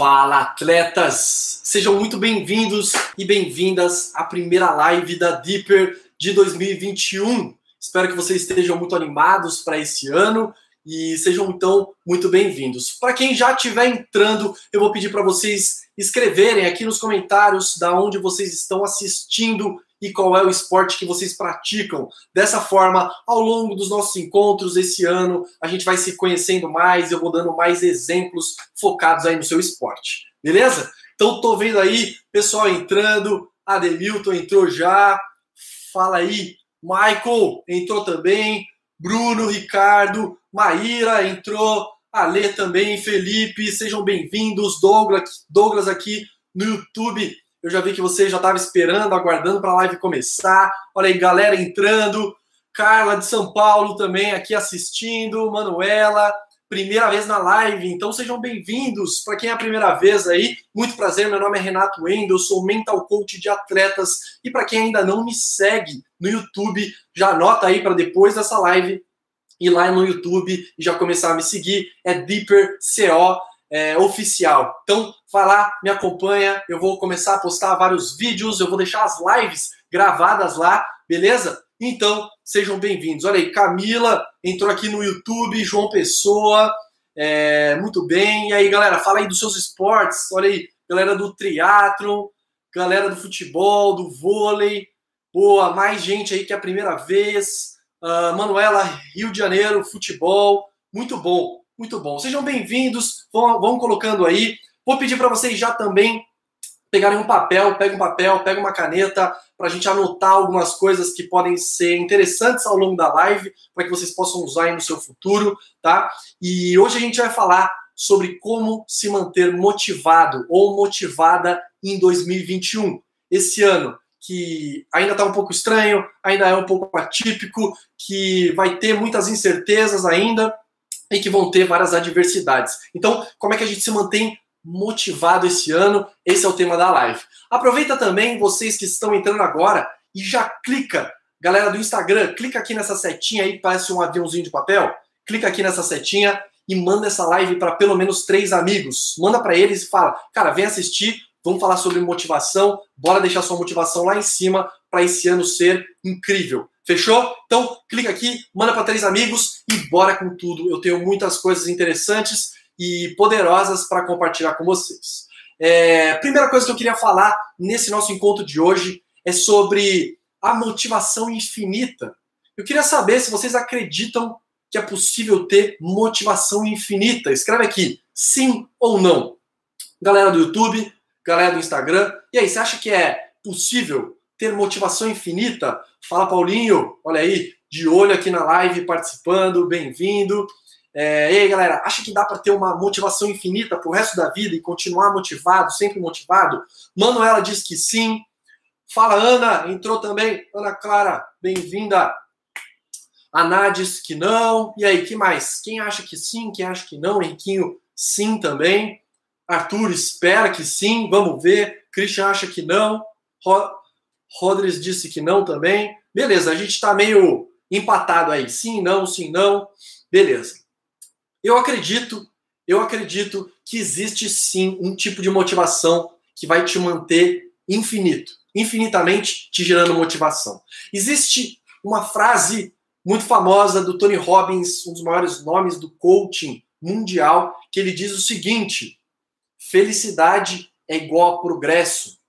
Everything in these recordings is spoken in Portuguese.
Fala, atletas! Sejam muito bem-vindos e bem-vindas à primeira live da Deeper de 2021. Espero que vocês estejam muito animados para esse ano e sejam então muito bem-vindos. Para quem já estiver entrando, eu vou pedir para vocês escreverem aqui nos comentários da onde vocês estão assistindo e qual é o esporte que vocês praticam. Dessa forma, ao longo dos nossos encontros esse ano, a gente vai se conhecendo mais, eu vou dando mais exemplos focados aí no seu esporte. Beleza? Então tô vendo aí pessoal entrando, Ademilton entrou já. Fala aí, Michael entrou também, Bruno, Ricardo, Maíra entrou, Ale também, Felipe, sejam bem-vindos, Douglas, Douglas aqui no YouTube eu já vi que você já estava esperando, aguardando para a live começar. Olha aí, galera entrando. Carla de São Paulo também aqui assistindo. Manuela, primeira vez na live, então sejam bem-vindos. Para quem é a primeira vez aí, muito prazer. Meu nome é Renato Wendel, sou mental coach de atletas. E para quem ainda não me segue no YouTube, já anota aí para depois dessa live ir lá no YouTube e já começar a me seguir. É Deeper CO é, oficial. Então, vai lá, me acompanha. Eu vou começar a postar vários vídeos, eu vou deixar as lives gravadas lá, beleza? Então, sejam bem-vindos. Olha aí, Camila entrou aqui no YouTube, João Pessoa, é, muito bem. E aí, galera, fala aí dos seus esportes. Olha aí, galera do triatlon, galera do futebol, do vôlei. Boa, mais gente aí que é a primeira vez. Uh, Manuela, Rio de Janeiro, futebol. Muito bom. Muito bom. Sejam bem-vindos. Vão, vão colocando aí. Vou pedir para vocês já também pegarem um papel, pega um papel, pega uma caneta, para a gente anotar algumas coisas que podem ser interessantes ao longo da live, para que vocês possam usar aí no seu futuro, tá? E hoje a gente vai falar sobre como se manter motivado ou motivada em 2021. Esse ano que ainda está um pouco estranho, ainda é um pouco atípico, que vai ter muitas incertezas ainda, e que vão ter várias adversidades. Então, como é que a gente se mantém motivado esse ano? Esse é o tema da live. Aproveita também vocês que estão entrando agora e já clica, galera do Instagram, clica aqui nessa setinha aí parece um aviãozinho de papel. Clica aqui nessa setinha e manda essa live para pelo menos três amigos. Manda para eles e fala, cara, vem assistir, vamos falar sobre motivação, bora deixar sua motivação lá em cima para esse ano ser incrível. Fechou? Então, clica aqui, manda para três amigos e bora com tudo. Eu tenho muitas coisas interessantes e poderosas para compartilhar com vocês. É, primeira coisa que eu queria falar nesse nosso encontro de hoje é sobre a motivação infinita. Eu queria saber se vocês acreditam que é possível ter motivação infinita. Escreve aqui, sim ou não. Galera do YouTube, galera do Instagram. E aí, você acha que é possível ter motivação infinita? Fala, Paulinho, olha aí, de olho aqui na live, participando, bem-vindo. É, e aí, galera, acha que dá para ter uma motivação infinita pro resto da vida e continuar motivado, sempre motivado? Manuela diz que sim. Fala, Ana, entrou também. Ana Clara, bem-vinda. A diz que não. E aí, que mais? Quem acha que sim? Quem acha que não? Henriquinho, sim também. Arthur espera que sim. Vamos ver. Christian acha que não. Rodrigues disse que não também. Beleza, a gente está meio empatado aí. Sim, não, sim, não. Beleza. Eu acredito, eu acredito que existe sim um tipo de motivação que vai te manter infinito, infinitamente te gerando motivação. Existe uma frase muito famosa do Tony Robbins, um dos maiores nomes do coaching mundial, que ele diz o seguinte: felicidade é igual a progresso.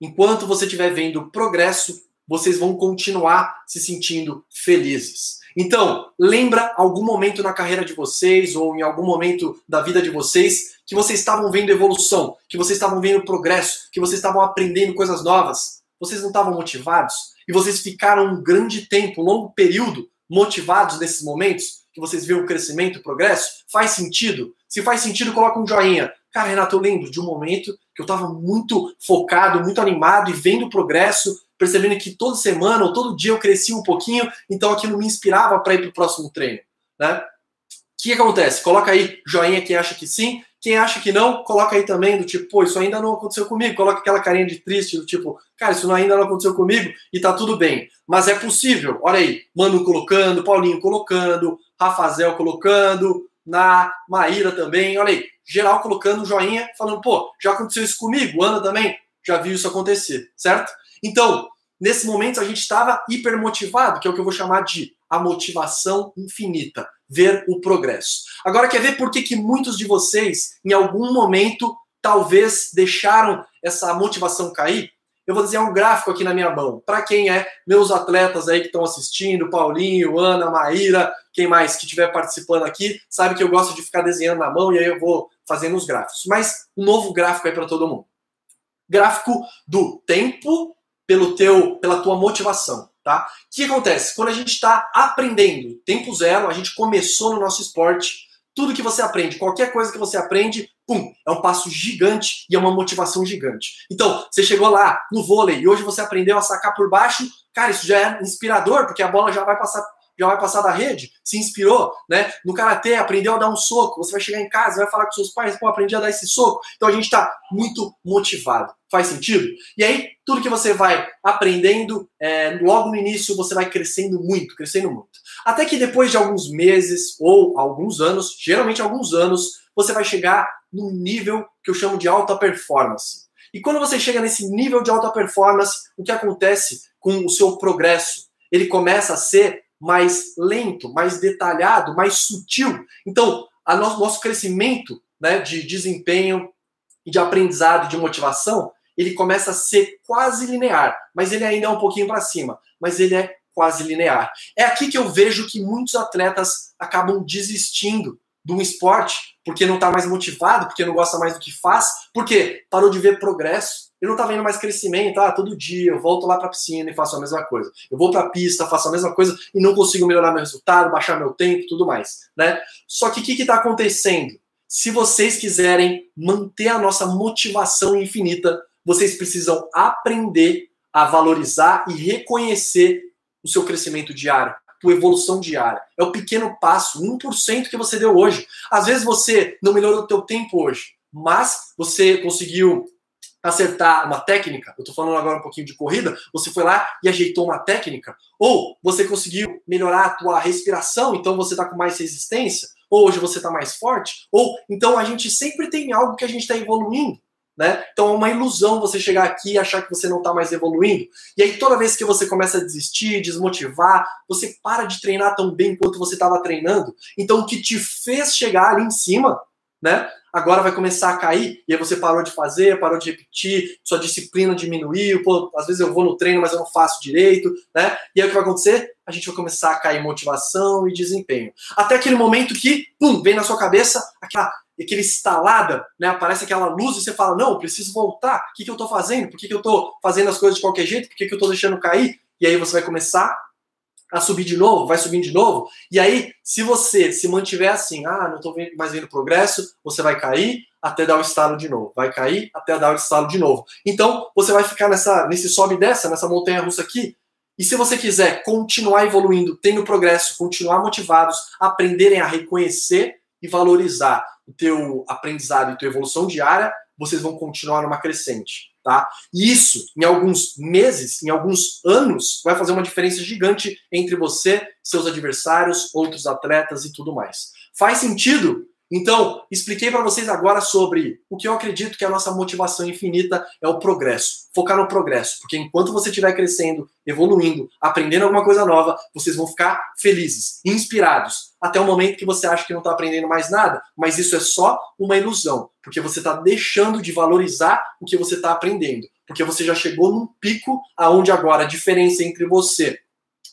Enquanto você estiver vendo progresso, vocês vão continuar se sentindo felizes. Então, lembra algum momento na carreira de vocês ou em algum momento da vida de vocês que vocês estavam vendo evolução, que vocês estavam vendo progresso, que vocês estavam aprendendo coisas novas? Vocês não estavam motivados? E vocês ficaram um grande tempo, um longo período motivados nesses momentos que vocês viram o crescimento, o progresso? Faz sentido? Se faz sentido, coloca um joinha. Cara, Renato, eu lembro de um momento que eu estava muito focado, muito animado e vendo o progresso, percebendo que toda semana ou todo dia eu crescia um pouquinho, então aquilo me inspirava para ir para o próximo treino. Né? O que acontece? Coloca aí joinha quem acha que sim, quem acha que não, coloca aí também do tipo, pô, isso ainda não aconteceu comigo. Coloca aquela carinha de triste, do tipo, cara, isso ainda não aconteceu comigo e tá tudo bem. Mas é possível. Olha aí, Mano colocando, Paulinho colocando, Rafazel colocando, na Maíra também. Olha aí, geral colocando joinha, falando, pô, já aconteceu isso comigo, Ana também já viu isso acontecer, certo? Então, nesse momento a gente estava hipermotivado, que é o que eu vou chamar de a motivação infinita, ver o progresso. Agora, quer ver por que, que muitos de vocês, em algum momento, talvez deixaram essa motivação cair? Eu vou desenhar um gráfico aqui na minha mão. Para quem é meus atletas aí que estão assistindo, Paulinho, Ana, Maíra, quem mais que estiver participando aqui, sabe que eu gosto de ficar desenhando na mão e aí eu vou fazendo os gráficos. Mas um novo gráfico aí para todo mundo. Gráfico do tempo pelo teu, pela tua motivação, tá? O que acontece? Quando a gente está aprendendo, tempo zero, a gente começou no nosso esporte, tudo que você aprende, qualquer coisa que você aprende, pum, é um passo gigante e é uma motivação gigante. Então, você chegou lá no vôlei e hoje você aprendeu a sacar por baixo, cara, isso já é inspirador, porque a bola já vai passar já vai passar da rede, se inspirou, né? No karatê, aprendeu a dar um soco. Você vai chegar em casa, vai falar com seus pais, pô, aprendi a dar esse soco. Então a gente está muito motivado. Faz sentido? E aí, tudo que você vai aprendendo, é, logo no início, você vai crescendo muito, crescendo muito. Até que depois de alguns meses ou alguns anos, geralmente alguns anos, você vai chegar num nível que eu chamo de alta performance. E quando você chega nesse nível de alta performance, o que acontece com o seu progresso? Ele começa a ser mais lento, mais detalhado, mais sutil. Então, a no nosso crescimento né, de desempenho, de aprendizado, de motivação, ele começa a ser quase linear, mas ele ainda é um pouquinho para cima, mas ele é quase linear. É aqui que eu vejo que muitos atletas acabam desistindo de um esporte porque não está mais motivado, porque não gosta mais do que faz, porque parou de ver progresso, ele não tá vendo mais crescimento, ah, todo dia eu volto lá para a piscina e faço a mesma coisa. Eu vou para a pista, faço a mesma coisa e não consigo melhorar meu resultado, baixar meu tempo, tudo mais, né? Só que o que está acontecendo? Se vocês quiserem manter a nossa motivação infinita, vocês precisam aprender a valorizar e reconhecer o seu crescimento diário, tua evolução diária. É o pequeno passo, 1% que você deu hoje. Às vezes você não melhorou o teu tempo hoje, mas você conseguiu acertar uma técnica, eu estou falando agora um pouquinho de corrida, você foi lá e ajeitou uma técnica, ou você conseguiu melhorar a tua respiração, então você está com mais resistência, ou hoje você está mais forte, ou então a gente sempre tem algo que a gente está evoluindo. Né? Então é uma ilusão você chegar aqui e achar que você não está mais evoluindo. E aí toda vez que você começa a desistir, desmotivar, você para de treinar tão bem quanto você estava treinando. Então o que te fez chegar ali em cima, né? Agora vai começar a cair, e aí você parou de fazer, parou de repetir, sua disciplina diminuiu, pô, às vezes eu vou no treino, mas eu não faço direito, né? E aí o que vai acontecer? A gente vai começar a cair motivação e desempenho. Até aquele momento que, pum, vem na sua cabeça aquela aquele estalada, né? Aparece aquela luz e você fala: Não, preciso voltar. O que, que eu tô fazendo? Por que, que eu tô fazendo as coisas de qualquer jeito? Por que, que eu tô deixando cair? E aí você vai começar a subir de novo, vai subindo de novo. E aí, se você se mantiver assim, ah, não estou mais vendo progresso, você vai cair até dar o estalo de novo, vai cair até dar o estalo de novo. Então, você vai ficar nessa, nesse sobe e nessa montanha russa aqui. E se você quiser continuar evoluindo, tendo progresso, continuar motivados, aprenderem a reconhecer e valorizar o teu aprendizado e tua evolução diária, vocês vão continuar numa crescente. Tá? E isso, em alguns meses, em alguns anos, vai fazer uma diferença gigante entre você, seus adversários, outros atletas e tudo mais. Faz sentido então, expliquei para vocês agora sobre o que eu acredito que a nossa motivação infinita é o progresso. Focar no progresso, porque enquanto você estiver crescendo, evoluindo, aprendendo alguma coisa nova, vocês vão ficar felizes, inspirados, até o momento que você acha que não está aprendendo mais nada, mas isso é só uma ilusão, porque você está deixando de valorizar o que você está aprendendo, porque você já chegou num pico aonde agora a diferença entre você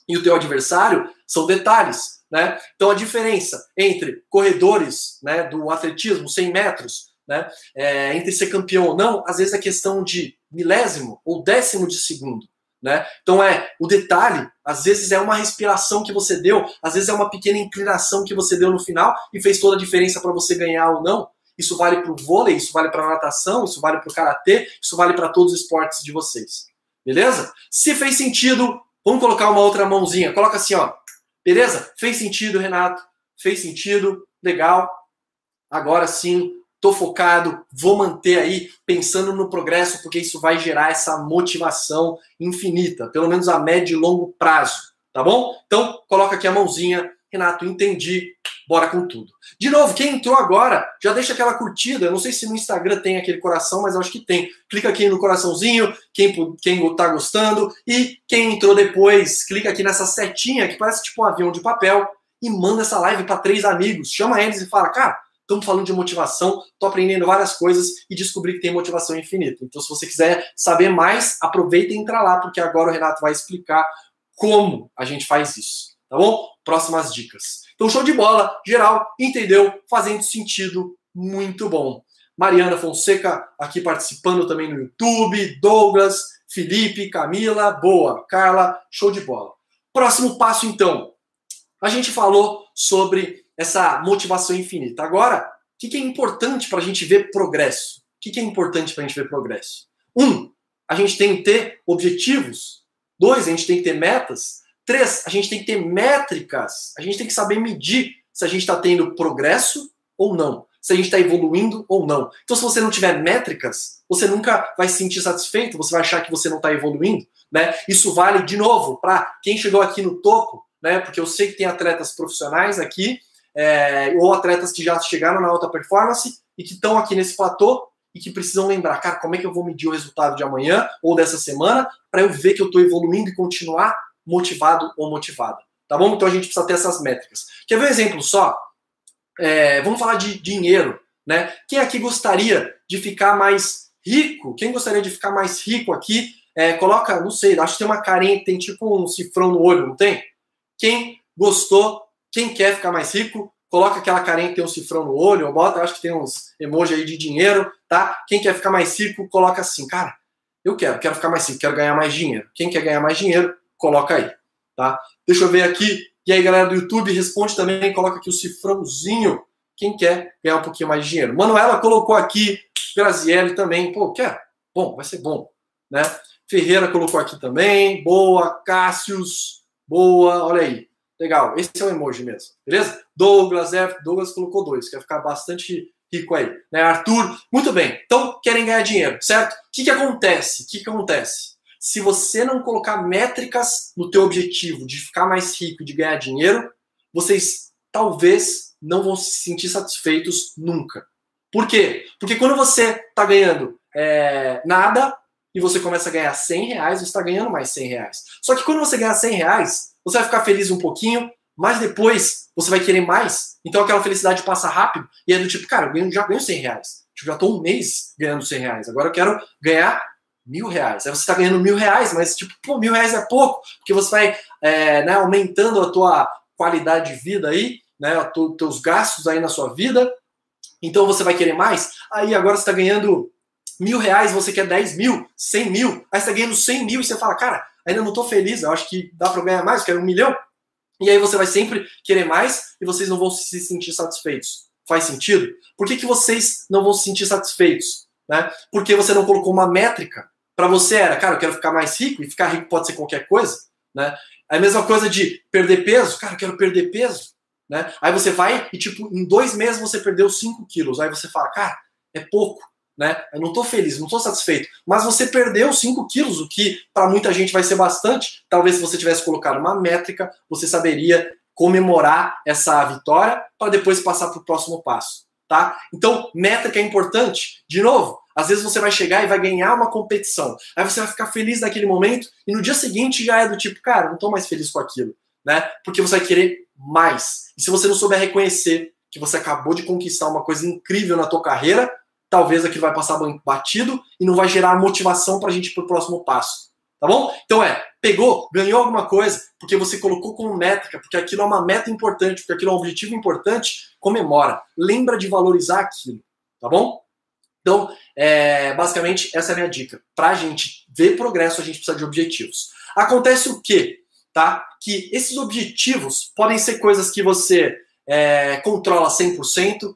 e o teu adversário são detalhes né? Então, a diferença entre corredores né, do atletismo, 100 metros, né, é, entre ser campeão ou não, às vezes é questão de milésimo ou décimo de segundo. Né? Então, é o detalhe, às vezes é uma respiração que você deu, às vezes é uma pequena inclinação que você deu no final e fez toda a diferença para você ganhar ou não. Isso vale para o vôlei, isso vale para a natação, isso vale para o karatê, isso vale para todos os esportes de vocês. Beleza? Se fez sentido, vamos colocar uma outra mãozinha. Coloca assim, ó. Beleza? Fez sentido, Renato? Fez sentido? Legal. Agora sim, tô focado, vou manter aí pensando no progresso, porque isso vai gerar essa motivação infinita, pelo menos a médio e longo prazo, tá bom? Então, coloca aqui a mãozinha. Renato, entendi. Bora com tudo. De novo, quem entrou agora, já deixa aquela curtida. Eu não sei se no Instagram tem aquele coração, mas acho que tem. Clica aqui no coraçãozinho, quem, quem tá gostando. E quem entrou depois, clica aqui nessa setinha que parece tipo um avião de papel e manda essa live para três amigos. Chama eles e fala, cara, estamos falando de motivação, tô aprendendo várias coisas e descobri que tem motivação infinita. Então, se você quiser saber mais, aproveita e entra lá, porque agora o Renato vai explicar como a gente faz isso. Tá bom? Próximas dicas. Então, show de bola, geral, entendeu? Fazendo sentido, muito bom. Mariana Fonseca aqui participando também no YouTube, Douglas, Felipe, Camila, boa, Carla, show de bola. Próximo passo, então. A gente falou sobre essa motivação infinita. Agora, o que é importante para a gente ver progresso? O que é importante para a gente ver progresso? Um, a gente tem que ter objetivos. Dois, a gente tem que ter metas. Três, a gente tem que ter métricas. A gente tem que saber medir se a gente está tendo progresso ou não. Se a gente está evoluindo ou não. Então, se você não tiver métricas, você nunca vai se sentir satisfeito, você vai achar que você não está evoluindo. Né? Isso vale, de novo, para quem chegou aqui no topo, né? porque eu sei que tem atletas profissionais aqui, é, ou atletas que já chegaram na alta performance e que estão aqui nesse platô e que precisam lembrar, cara, como é que eu vou medir o resultado de amanhã ou dessa semana para eu ver que eu estou evoluindo e continuar motivado ou motivada. Tá bom? Então a gente precisa ter essas métricas. Quer ver um exemplo só? É, vamos falar de dinheiro, né? Quem aqui gostaria de ficar mais rico? Quem gostaria de ficar mais rico aqui? É, coloca, não sei, acho que tem uma carinha tem tipo um cifrão no olho, não tem? Quem gostou, quem quer ficar mais rico, coloca aquela carinha que tem um cifrão no olho, ou bota, acho que tem uns emoji aí de dinheiro, tá? Quem quer ficar mais rico, coloca assim, cara, eu quero, quero ficar mais rico, quero ganhar mais dinheiro. Quem quer ganhar mais dinheiro, coloca aí, tá? Deixa eu ver aqui. E aí, galera do YouTube, responde também, coloca aqui o cifrãozinho. Quem quer ganhar um pouquinho mais de dinheiro? Manuela colocou aqui, Graziele também. Pô, quer? Bom, vai ser bom, né? Ferreira colocou aqui também. Boa. Cássius, boa. Olha aí. Legal. Esse é o emoji mesmo, beleza? Douglas, F. Douglas colocou dois. Quer ficar bastante rico aí. Né? Arthur, muito bem. Então, querem ganhar dinheiro, certo? O que, que acontece? O que, que acontece? Se você não colocar métricas no teu objetivo de ficar mais rico e de ganhar dinheiro, vocês talvez não vão se sentir satisfeitos nunca. Por quê? Porque quando você está ganhando é, nada e você começa a ganhar 100 reais, você está ganhando mais 100 reais. Só que quando você ganhar 100 reais, você vai ficar feliz um pouquinho, mas depois você vai querer mais. Então aquela felicidade passa rápido e é do tipo, cara, eu já ganho 100 reais. Tipo, já estou um mês ganhando 100 reais. Agora eu quero ganhar mil reais. Aí você está ganhando mil reais, mas tipo, pô, mil reais é pouco, porque você vai é, né, aumentando a tua qualidade de vida aí, né, os teus gastos aí na sua vida. Então você vai querer mais. Aí agora você está ganhando mil reais, você quer 10 mil, 100 mil, aí você está ganhando 100 mil e você fala, cara, ainda não estou feliz, eu acho que dá para ganhar mais, eu quero um milhão. E aí você vai sempre querer mais e vocês não vão se sentir satisfeitos. Faz sentido? Por que, que vocês não vão se sentir satisfeitos? Né? Porque você não colocou uma métrica para você era, cara, eu quero ficar mais rico, e ficar rico pode ser qualquer coisa, né? É a mesma coisa de perder peso, cara, eu quero perder peso, né? Aí você vai e, tipo, em dois meses você perdeu 5 quilos. Aí você fala, cara, é pouco, né? Eu não tô feliz, não tô satisfeito. Mas você perdeu 5 quilos, o que para muita gente vai ser bastante. Talvez se você tivesse colocado uma métrica, você saberia comemorar essa vitória para depois passar para o próximo passo, tá? Então, métrica é importante. De novo, às vezes você vai chegar e vai ganhar uma competição. Aí você vai ficar feliz naquele momento e no dia seguinte já é do tipo, cara, não tô mais feliz com aquilo, né? Porque você vai querer mais. E se você não souber reconhecer que você acabou de conquistar uma coisa incrível na tua carreira, talvez aquilo vai passar batido e não vai gerar motivação para a gente ir para o próximo passo. Tá bom? Então é, pegou, ganhou alguma coisa, porque você colocou como métrica, porque aquilo é uma meta importante, porque aquilo é um objetivo importante, comemora. Lembra de valorizar aquilo. Tá bom? Então, é, basicamente, essa é a minha dica. Para a gente ver progresso, a gente precisa de objetivos. Acontece o quê? Tá? Que esses objetivos podem ser coisas que você é, controla 100%,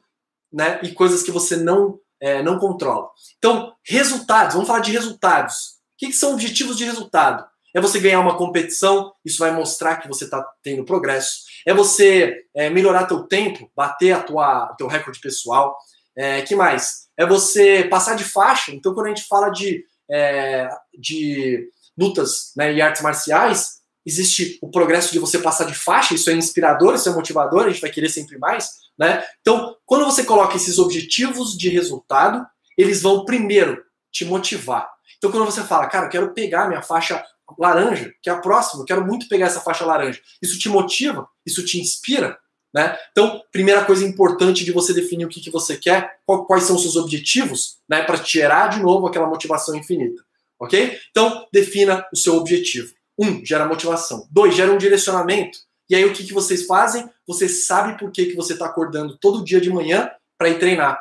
né? E coisas que você não, é, não controla. Então, resultados, vamos falar de resultados. Que, que são objetivos de resultado? É você ganhar uma competição, isso vai mostrar que você está tendo progresso. É você é, melhorar teu tempo, bater a tua, teu recorde pessoal. É, que mais? é você passar de faixa. Então, quando a gente fala de, é, de lutas né, e artes marciais, existe o progresso de você passar de faixa, isso é inspirador, isso é motivador, a gente vai querer sempre mais, né? Então, quando você coloca esses objetivos de resultado, eles vão primeiro te motivar. Então, quando você fala, cara, eu quero pegar minha faixa laranja, que é a próxima, eu quero muito pegar essa faixa laranja, isso te motiva, isso te inspira, né? Então, primeira coisa importante de você definir o que, que você quer, quais são os seus objetivos, né, para te gerar de novo aquela motivação infinita, ok? Então, defina o seu objetivo. Um, gera motivação. Dois, gera um direcionamento. E aí, o que, que vocês fazem? Você sabe por que, que você está acordando todo dia de manhã para ir treinar.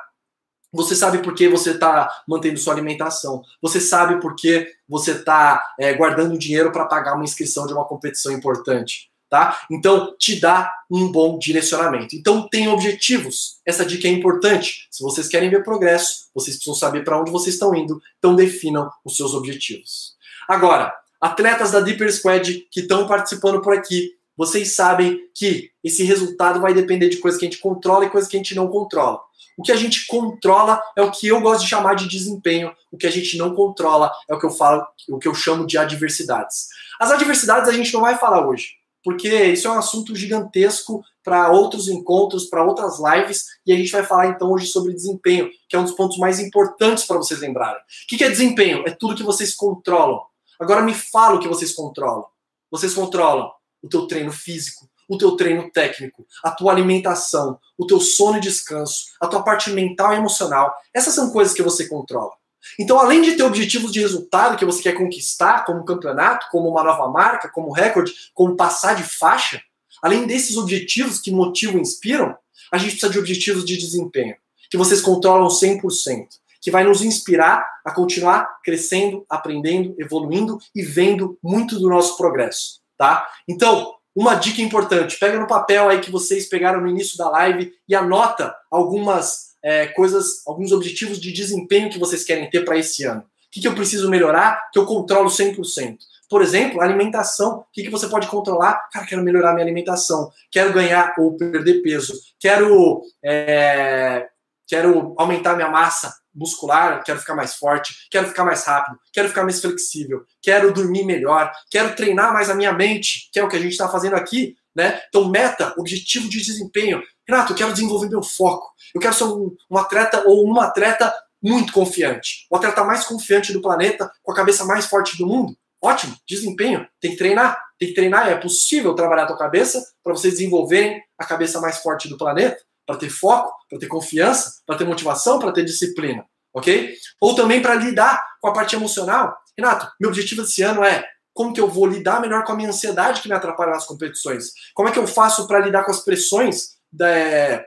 Você sabe por que você está mantendo sua alimentação. Você sabe por que você está é, guardando dinheiro para pagar uma inscrição de uma competição importante tá? Então, te dá um bom direcionamento. Então, tem objetivos. Essa dica é importante. Se vocês querem ver progresso, vocês precisam saber para onde vocês estão indo, então definam os seus objetivos. Agora, atletas da Deeper Squad que estão participando por aqui, vocês sabem que esse resultado vai depender de coisas que a gente controla e coisas que a gente não controla. O que a gente controla é o que eu gosto de chamar de desempenho. O que a gente não controla é o que eu falo, o que eu chamo de adversidades. As adversidades a gente não vai falar hoje porque isso é um assunto gigantesco para outros encontros, para outras lives, e a gente vai falar então hoje sobre desempenho, que é um dos pontos mais importantes para vocês lembrarem. O que é desempenho? É tudo que vocês controlam. Agora me fala o que vocês controlam. Vocês controlam o teu treino físico, o teu treino técnico, a tua alimentação, o teu sono e descanso, a tua parte mental e emocional. Essas são coisas que você controla. Então, além de ter objetivos de resultado que você quer conquistar, como campeonato, como uma nova marca, como recorde, como passar de faixa, além desses objetivos que motivam e inspiram, a gente precisa de objetivos de desempenho, que vocês controlam 100%, que vai nos inspirar a continuar crescendo, aprendendo, evoluindo e vendo muito do nosso progresso, tá? Então, uma dica importante, pega no papel aí que vocês pegaram no início da live e anota algumas é, coisas, alguns objetivos de desempenho que vocês querem ter para esse ano. O que, que eu preciso melhorar que eu controlo 100%? Por exemplo, alimentação. O que, que você pode controlar? Cara, quero melhorar minha alimentação. Quero ganhar ou perder peso. Quero, é, quero aumentar minha massa muscular. Quero ficar mais forte. Quero ficar mais rápido. Quero ficar mais flexível. Quero dormir melhor. Quero treinar mais a minha mente, que é o que a gente está fazendo aqui. Né? Então, meta, objetivo de desempenho. Renato, eu quero desenvolver meu foco. Eu quero ser um, um atleta ou uma atleta muito confiante. O atleta mais confiante do planeta, com a cabeça mais forte do mundo. Ótimo, desempenho. Tem que treinar. Tem que treinar. É possível trabalhar a tua cabeça para vocês desenvolverem a cabeça mais forte do planeta, para ter foco, para ter confiança, para ter motivação, para ter disciplina. Ok? Ou também para lidar com a parte emocional. Renato, meu objetivo esse ano é como que eu vou lidar melhor com a minha ansiedade que me atrapalha nas competições? Como é que eu faço para lidar com as pressões da,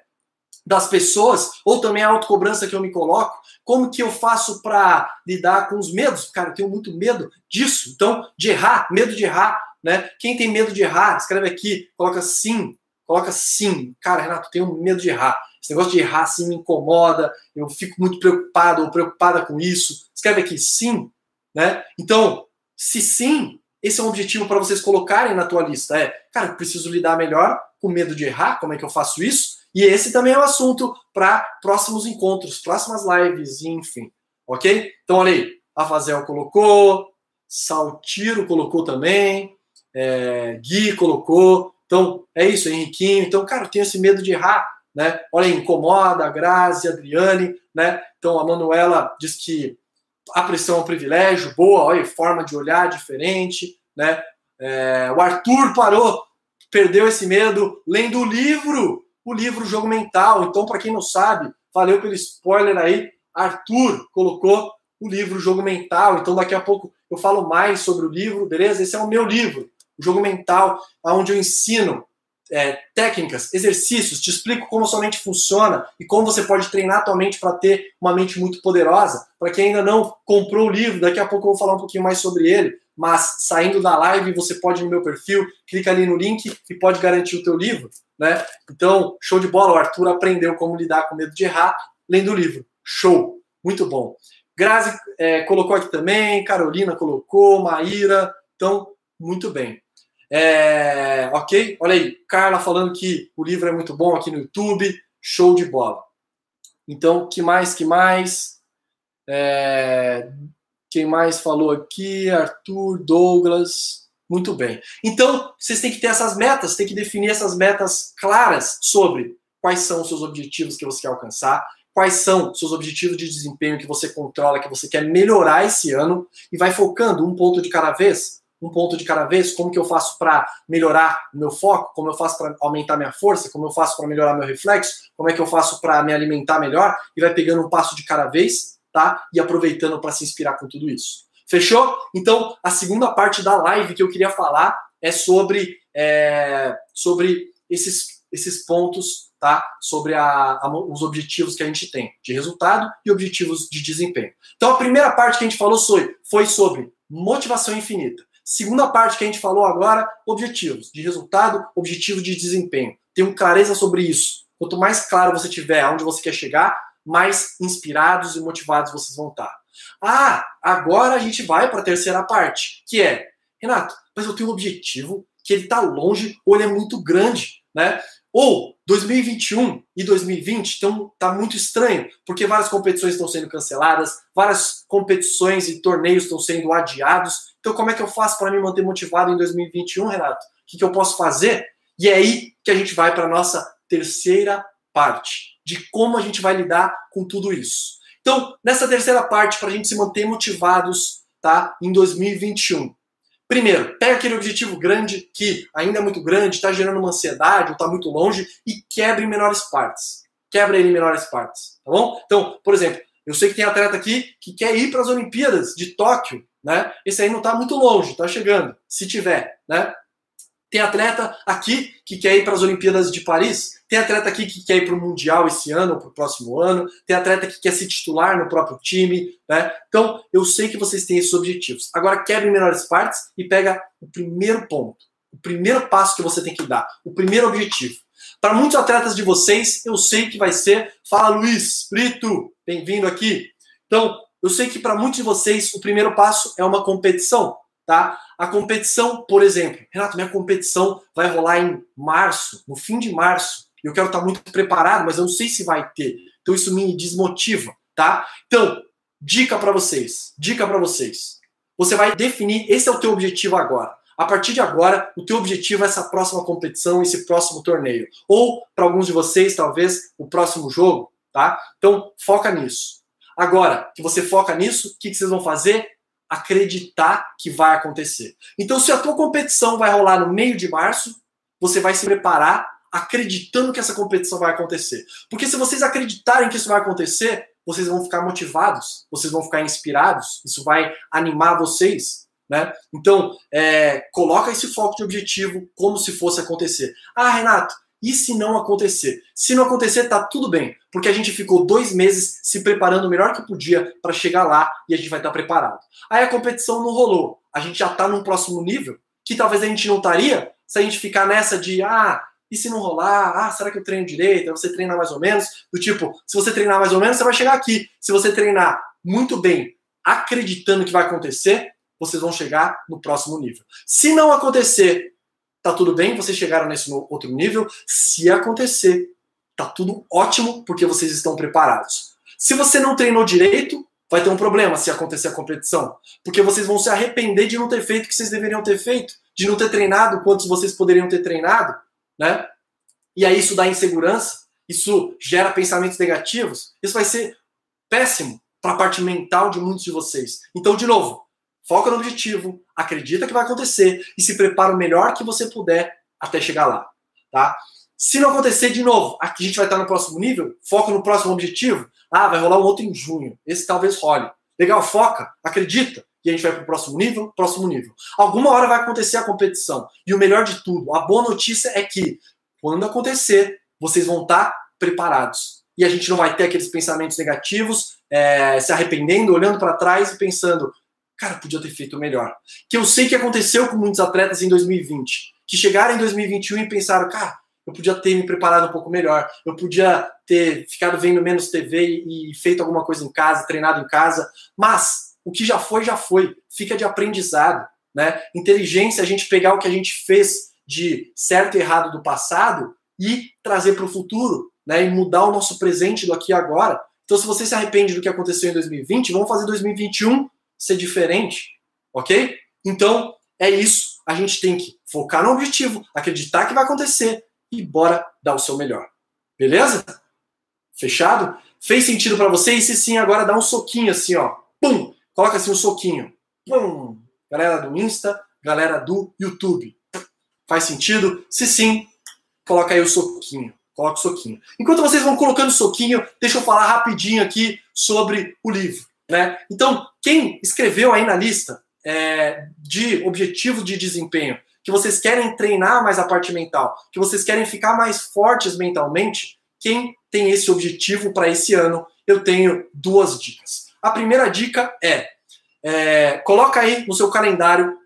das pessoas, ou também a autocobrança que eu me coloco, como que eu faço para lidar com os medos? Cara, eu tenho muito medo disso. Então, de errar, medo de errar, né? Quem tem medo de errar, escreve aqui, coloca sim, coloca sim. Cara, Renato, tenho medo de errar. Esse negócio de errar assim me incomoda, eu fico muito preocupado ou preocupada com isso. Escreve aqui sim, né? Então, se sim, esse é um objetivo para vocês colocarem na tua lista. É, cara, preciso lidar melhor com medo de errar, como é que eu faço isso? E esse também é um assunto para próximos encontros, próximas lives, enfim. Ok? Então, olha aí, a Fazel colocou, Saltiro colocou também, é, Gui colocou. Então, é isso, Henriquinho. Então, cara, eu tenho esse medo de errar, né? Olha incomoda, a Grazi, a Adriane, né? Então, a Manuela diz que a pressão é um privilégio, boa, olha, forma de olhar diferente, né? É, o Arthur parou perdeu esse medo lendo o livro, o livro Jogo Mental. Então, para quem não sabe, valeu pelo spoiler aí, Arthur colocou o livro Jogo Mental. Então, daqui a pouco eu falo mais sobre o livro, beleza? Esse é o meu livro, o Jogo Mental, onde eu ensino é, técnicas, exercícios, te explico como sua mente funciona e como você pode treinar a tua mente para ter uma mente muito poderosa. Para quem ainda não comprou o livro, daqui a pouco eu vou falar um pouquinho mais sobre ele mas saindo da live você pode ir no meu perfil, clica ali no link e pode garantir o teu livro, né? Então, show de bola, o Arthur aprendeu como lidar com medo de errar lendo o livro. Show, muito bom. Grazi é, colocou aqui também, Carolina colocou, Maíra, então, muito bem. É, ok? Olha aí, Carla falando que o livro é muito bom aqui no YouTube, show de bola. Então, que mais, que mais? É, quem mais falou aqui? Arthur, Douglas. Muito bem. Então, vocês têm que ter essas metas, têm que definir essas metas claras sobre quais são os seus objetivos que você quer alcançar, quais são seus objetivos de desempenho que você controla, que você quer melhorar esse ano, e vai focando um ponto de cada vez, um ponto de cada vez, como que eu faço para melhorar o meu foco, como eu faço para aumentar minha força, como eu faço para melhorar meu reflexo, como é que eu faço para me alimentar melhor, e vai pegando um passo de cada vez, tá? E aproveitando para se inspirar com tudo isso. Fechou? Então, a segunda parte da live que eu queria falar é sobre, é, sobre esses, esses pontos, tá? Sobre a, a, os objetivos que a gente tem de resultado e objetivos de desempenho. Então, a primeira parte que a gente falou foi, foi sobre motivação infinita. Segunda parte que a gente falou agora, objetivos de resultado, objetivos de desempenho. Tenham clareza sobre isso. Quanto mais claro você tiver aonde você quer chegar, mais inspirados e motivados vocês vão estar. Ah, agora a gente vai para a terceira parte, que é, Renato, mas eu tenho um objetivo que ele está longe ou ele é muito grande, né? Ou 2021 e 2020 então tá muito estranho, porque várias competições estão sendo canceladas, várias competições e torneios estão sendo adiados. Então como é que eu faço para me manter motivado em 2021, Renato? O que, que eu posso fazer? E é aí que a gente vai para nossa terceira parte de como a gente vai lidar com tudo isso. Então, nessa terceira parte, para a gente se manter motivados tá, em 2021. Primeiro, pega aquele objetivo grande que ainda é muito grande, está gerando uma ansiedade ou está muito longe e quebre em menores partes. Quebra ele em menores partes, tá bom? Então, por exemplo, eu sei que tem atleta aqui que quer ir para as Olimpíadas de Tóquio, né? Esse aí não está muito longe, está chegando, se tiver, né? Tem atleta aqui que quer ir para as Olimpíadas de Paris. Tem atleta aqui que quer ir para o Mundial esse ano, para o próximo ano. Tem atleta que quer se titular no próprio time. Né? Então, eu sei que vocês têm esses objetivos. Agora, quebre em menores partes e pega o primeiro ponto. O primeiro passo que você tem que dar. O primeiro objetivo. Para muitos atletas de vocês, eu sei que vai ser. Fala, Luiz Brito, bem-vindo aqui. Então, eu sei que para muitos de vocês, o primeiro passo é uma competição tá? A competição, por exemplo, Renato, minha competição vai rolar em março, no fim de março. Eu quero estar muito preparado, mas eu não sei se vai ter. Então isso me desmotiva, tá? Então, dica para vocês, dica para vocês. Você vai definir, esse é o teu objetivo agora. A partir de agora, o teu objetivo é essa próxima competição, esse próximo torneio. Ou, para alguns de vocês, talvez, o próximo jogo, tá? Então, foca nisso. Agora que você foca nisso, o que, que vocês vão fazer? Acreditar que vai acontecer. Então, se a tua competição vai rolar no meio de março, você vai se preparar acreditando que essa competição vai acontecer. Porque se vocês acreditarem que isso vai acontecer, vocês vão ficar motivados, vocês vão ficar inspirados, isso vai animar vocês. Né? Então, é, coloca esse foco de objetivo como se fosse acontecer. Ah, Renato, e se não acontecer? Se não acontecer, tá tudo bem, porque a gente ficou dois meses se preparando o melhor que podia para chegar lá e a gente vai estar tá preparado. Aí a competição não rolou, a gente já está num próximo nível que talvez a gente não estaria se a gente ficar nessa de ah, e se não rolar? Ah, será que eu treino direito? Você treina mais ou menos? Do tipo, se você treinar mais ou menos, você vai chegar aqui. Se você treinar muito bem, acreditando que vai acontecer, vocês vão chegar no próximo nível. Se não acontecer tá tudo bem, vocês chegaram nesse outro nível. Se acontecer, tá tudo ótimo, porque vocês estão preparados. Se você não treinou direito, vai ter um problema se acontecer a competição, porque vocês vão se arrepender de não ter feito o que vocês deveriam ter feito, de não ter treinado quantos vocês poderiam ter treinado, né? E aí isso dá insegurança, isso gera pensamentos negativos, isso vai ser péssimo para a parte mental de muitos de vocês. Então, de novo, foca no objetivo, acredita que vai acontecer e se prepara o melhor que você puder até chegar lá, tá? Se não acontecer de novo, aqui a gente vai estar no próximo nível, foca no próximo objetivo. Ah, vai rolar um outro em junho. Esse talvez role. Legal, foca, acredita. E a gente vai para o próximo nível, próximo nível. Alguma hora vai acontecer a competição. E o melhor de tudo, a boa notícia é que, quando acontecer, vocês vão estar preparados. E a gente não vai ter aqueles pensamentos negativos, é, se arrependendo, olhando para trás e pensando: cara, podia ter feito melhor. Que eu sei que aconteceu com muitos atletas em 2020, que chegaram em 2021 e pensaram, cara, eu podia ter me preparado um pouco melhor, eu podia ter ficado vendo menos TV e feito alguma coisa em casa, treinado em casa, mas o que já foi, já foi, fica de aprendizado, né? Inteligência é a gente pegar o que a gente fez de certo e errado do passado e trazer para o futuro, né? E mudar o nosso presente do aqui e agora. Então, se você se arrepende do que aconteceu em 2020, vamos fazer 2021 ser diferente, ok? Então, é isso. a gente tem que focar no objetivo, acreditar que vai acontecer e bora dar o seu melhor. Beleza? Fechado? Fez sentido para você? E se sim, agora dá um soquinho assim, ó. Pum! Coloca assim um soquinho. Pum! Galera do Insta, galera do YouTube. Faz sentido? Se sim, coloca aí o soquinho. Coloca o soquinho. Enquanto vocês vão colocando o soquinho, deixa eu falar rapidinho aqui sobre o livro. Né? Então, quem escreveu aí na lista é, de objetivo de desempenho, que vocês querem treinar mais a parte mental, que vocês querem ficar mais fortes mentalmente, quem tem esse objetivo para esse ano, eu tenho duas dicas. A primeira dica é, é coloca aí no seu calendário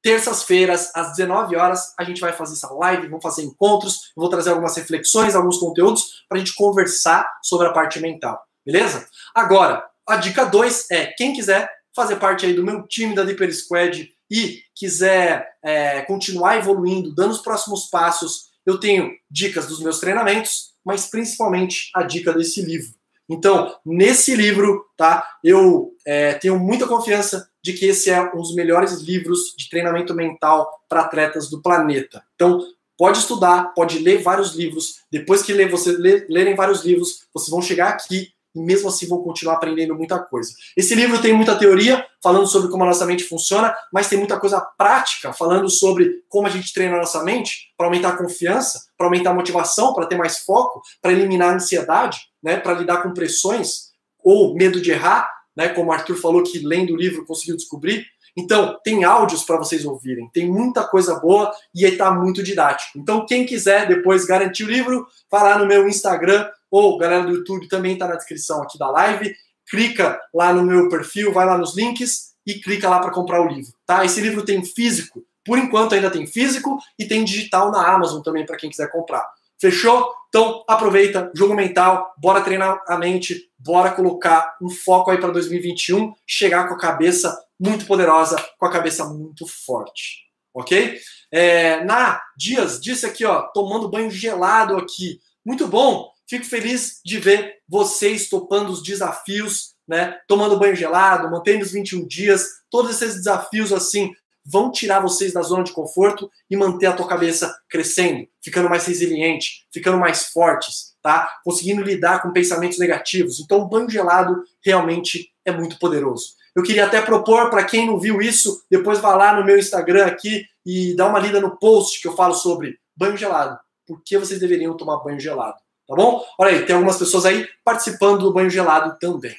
terças-feiras, às 19 horas, a gente vai fazer essa live, vamos fazer encontros, vou trazer algumas reflexões, alguns conteúdos para a gente conversar sobre a parte mental, beleza? Agora, a dica 2 é, quem quiser fazer parte aí do meu time da Deeper Squad e quiser é, continuar evoluindo, dando os próximos passos, eu tenho dicas dos meus treinamentos, mas principalmente a dica desse livro. Então, nesse livro, tá? Eu é, tenho muita confiança de que esse é um dos melhores livros de treinamento mental para atletas do planeta. Então, pode estudar, pode ler vários livros. Depois que ler, você ler, lerem vários livros, vocês vão chegar aqui e mesmo assim vão continuar aprendendo muita coisa. Esse livro tem muita teoria falando sobre como a nossa mente funciona, mas tem muita coisa prática falando sobre como a gente treina a nossa mente para aumentar a confiança, para aumentar a motivação, para ter mais foco, para eliminar a ansiedade, né, para lidar com pressões ou medo de errar, né, como o Arthur falou que lendo o livro conseguiu descobrir. Então, tem áudios para vocês ouvirem, tem muita coisa boa e está muito didático. Então, quem quiser depois garantir o livro, vá lá no meu Instagram, ou galera do YouTube também está na descrição aqui da live. Clica lá no meu perfil, vai lá nos links e clica lá para comprar o livro, tá? Esse livro tem físico, por enquanto ainda tem físico e tem digital na Amazon também para quem quiser comprar. Fechou? Então aproveita, jogo mental, bora treinar a mente, bora colocar um foco aí para 2021, chegar com a cabeça muito poderosa, com a cabeça muito forte, ok? É, na Dias disse aqui, ó, tomando banho gelado aqui, muito bom. Fico feliz de ver vocês topando os desafios, né? Tomando banho gelado, mantendo os 21 dias, todos esses desafios assim vão tirar vocês da zona de conforto e manter a tua cabeça crescendo, ficando mais resiliente, ficando mais fortes, tá? Conseguindo lidar com pensamentos negativos. Então, o banho gelado realmente é muito poderoso. Eu queria até propor para quem não viu isso, depois vá lá no meu Instagram aqui e dá uma lida no post que eu falo sobre banho gelado. Por que vocês deveriam tomar banho gelado? Tá bom? Olha aí, tem algumas pessoas aí participando do banho gelado também.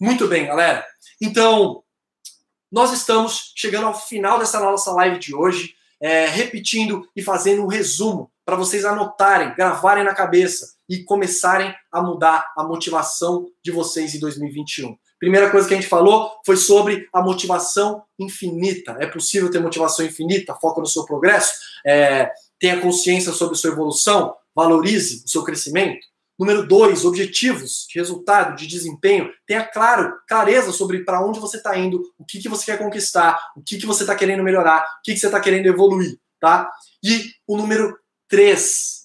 Muito bem, galera. Então, nós estamos chegando ao final dessa nossa live de hoje, é, repetindo e fazendo um resumo para vocês anotarem, gravarem na cabeça e começarem a mudar a motivação de vocês em 2021. Primeira coisa que a gente falou foi sobre a motivação infinita. É possível ter motivação infinita? Foca no seu progresso? É, tenha consciência sobre sua evolução? Valorize o seu crescimento? Número dois, objetivos de resultado, de desempenho. Tenha claro, clareza sobre para onde você está indo, o que, que você quer conquistar, o que, que você está querendo melhorar, o que, que você está querendo evoluir, tá? E o número três,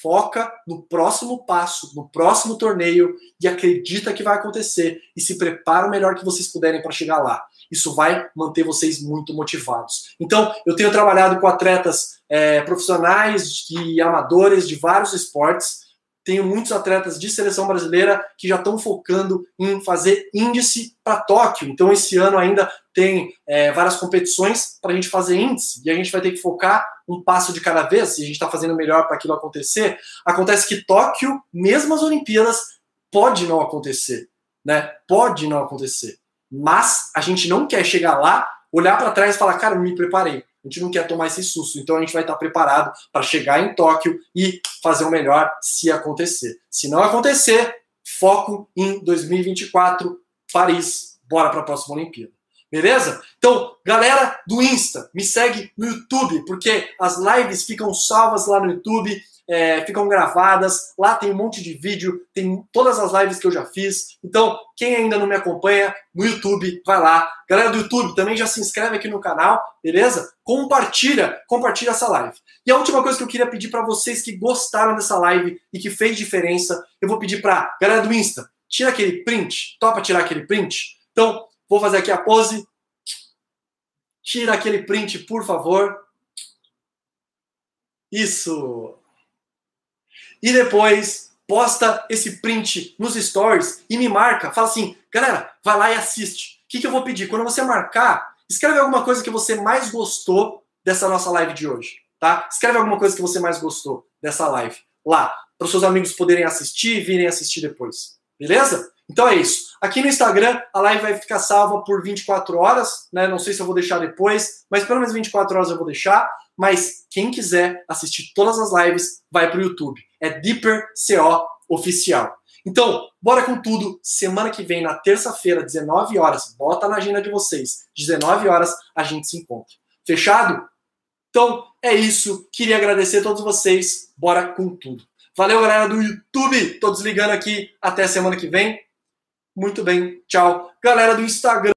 foca no próximo passo, no próximo torneio e acredita que vai acontecer e se prepara o melhor que vocês puderem para chegar lá. Isso vai manter vocês muito motivados. Então, eu tenho trabalhado com atletas é, profissionais e amadores de vários esportes tenho muitos atletas de seleção brasileira que já estão focando em fazer índice para Tóquio. Então, esse ano ainda tem é, várias competições para a gente fazer índice e a gente vai ter que focar um passo de cada vez. E a gente está fazendo melhor para aquilo acontecer. Acontece que Tóquio, mesmo as Olimpíadas, pode não acontecer, né? Pode não acontecer. Mas a gente não quer chegar lá, olhar para trás e falar, cara, me preparei. A gente não quer tomar esse susto. Então a gente vai estar preparado para chegar em Tóquio e fazer o melhor se acontecer. Se não acontecer, foco em 2024, Paris. Bora para a próxima Olimpíada. Beleza? Então, galera do Insta, me segue no YouTube, porque as lives ficam salvas lá no YouTube é, ficam gravadas. Lá tem um monte de vídeo, tem todas as lives que eu já fiz. Então, quem ainda não me acompanha no YouTube, vai lá. Galera do YouTube, também já se inscreve aqui no canal, beleza? Compartilha, compartilha essa live. E a última coisa que eu queria pedir para vocês que gostaram dessa live e que fez diferença, eu vou pedir para galera do Insta, tira aquele print, topa tirar aquele print. Então, vou fazer aqui a pose. Tira aquele print, por favor. Isso. E depois posta esse print nos stories e me marca. Fala assim, galera, vai lá e assiste. O que, que eu vou pedir? Quando você marcar, escreve alguma coisa que você mais gostou dessa nossa live de hoje, tá? Escreve alguma coisa que você mais gostou dessa live lá, para os seus amigos poderem assistir e virem assistir depois. Beleza? Então é isso. Aqui no Instagram, a live vai ficar salva por 24 horas, né? Não sei se eu vou deixar depois, mas pelo menos 24 horas eu vou deixar. Mas quem quiser assistir todas as lives, vai para o YouTube. É Deeper CO Oficial. Então, bora com tudo. Semana que vem, na terça-feira, 19 horas, bota na agenda de vocês. 19 horas a gente se encontra. Fechado? Então, é isso. Queria agradecer a todos vocês. Bora com tudo. Valeu, galera do YouTube. Tô desligando aqui. Até semana que vem. Muito bem. Tchau. Galera do Instagram.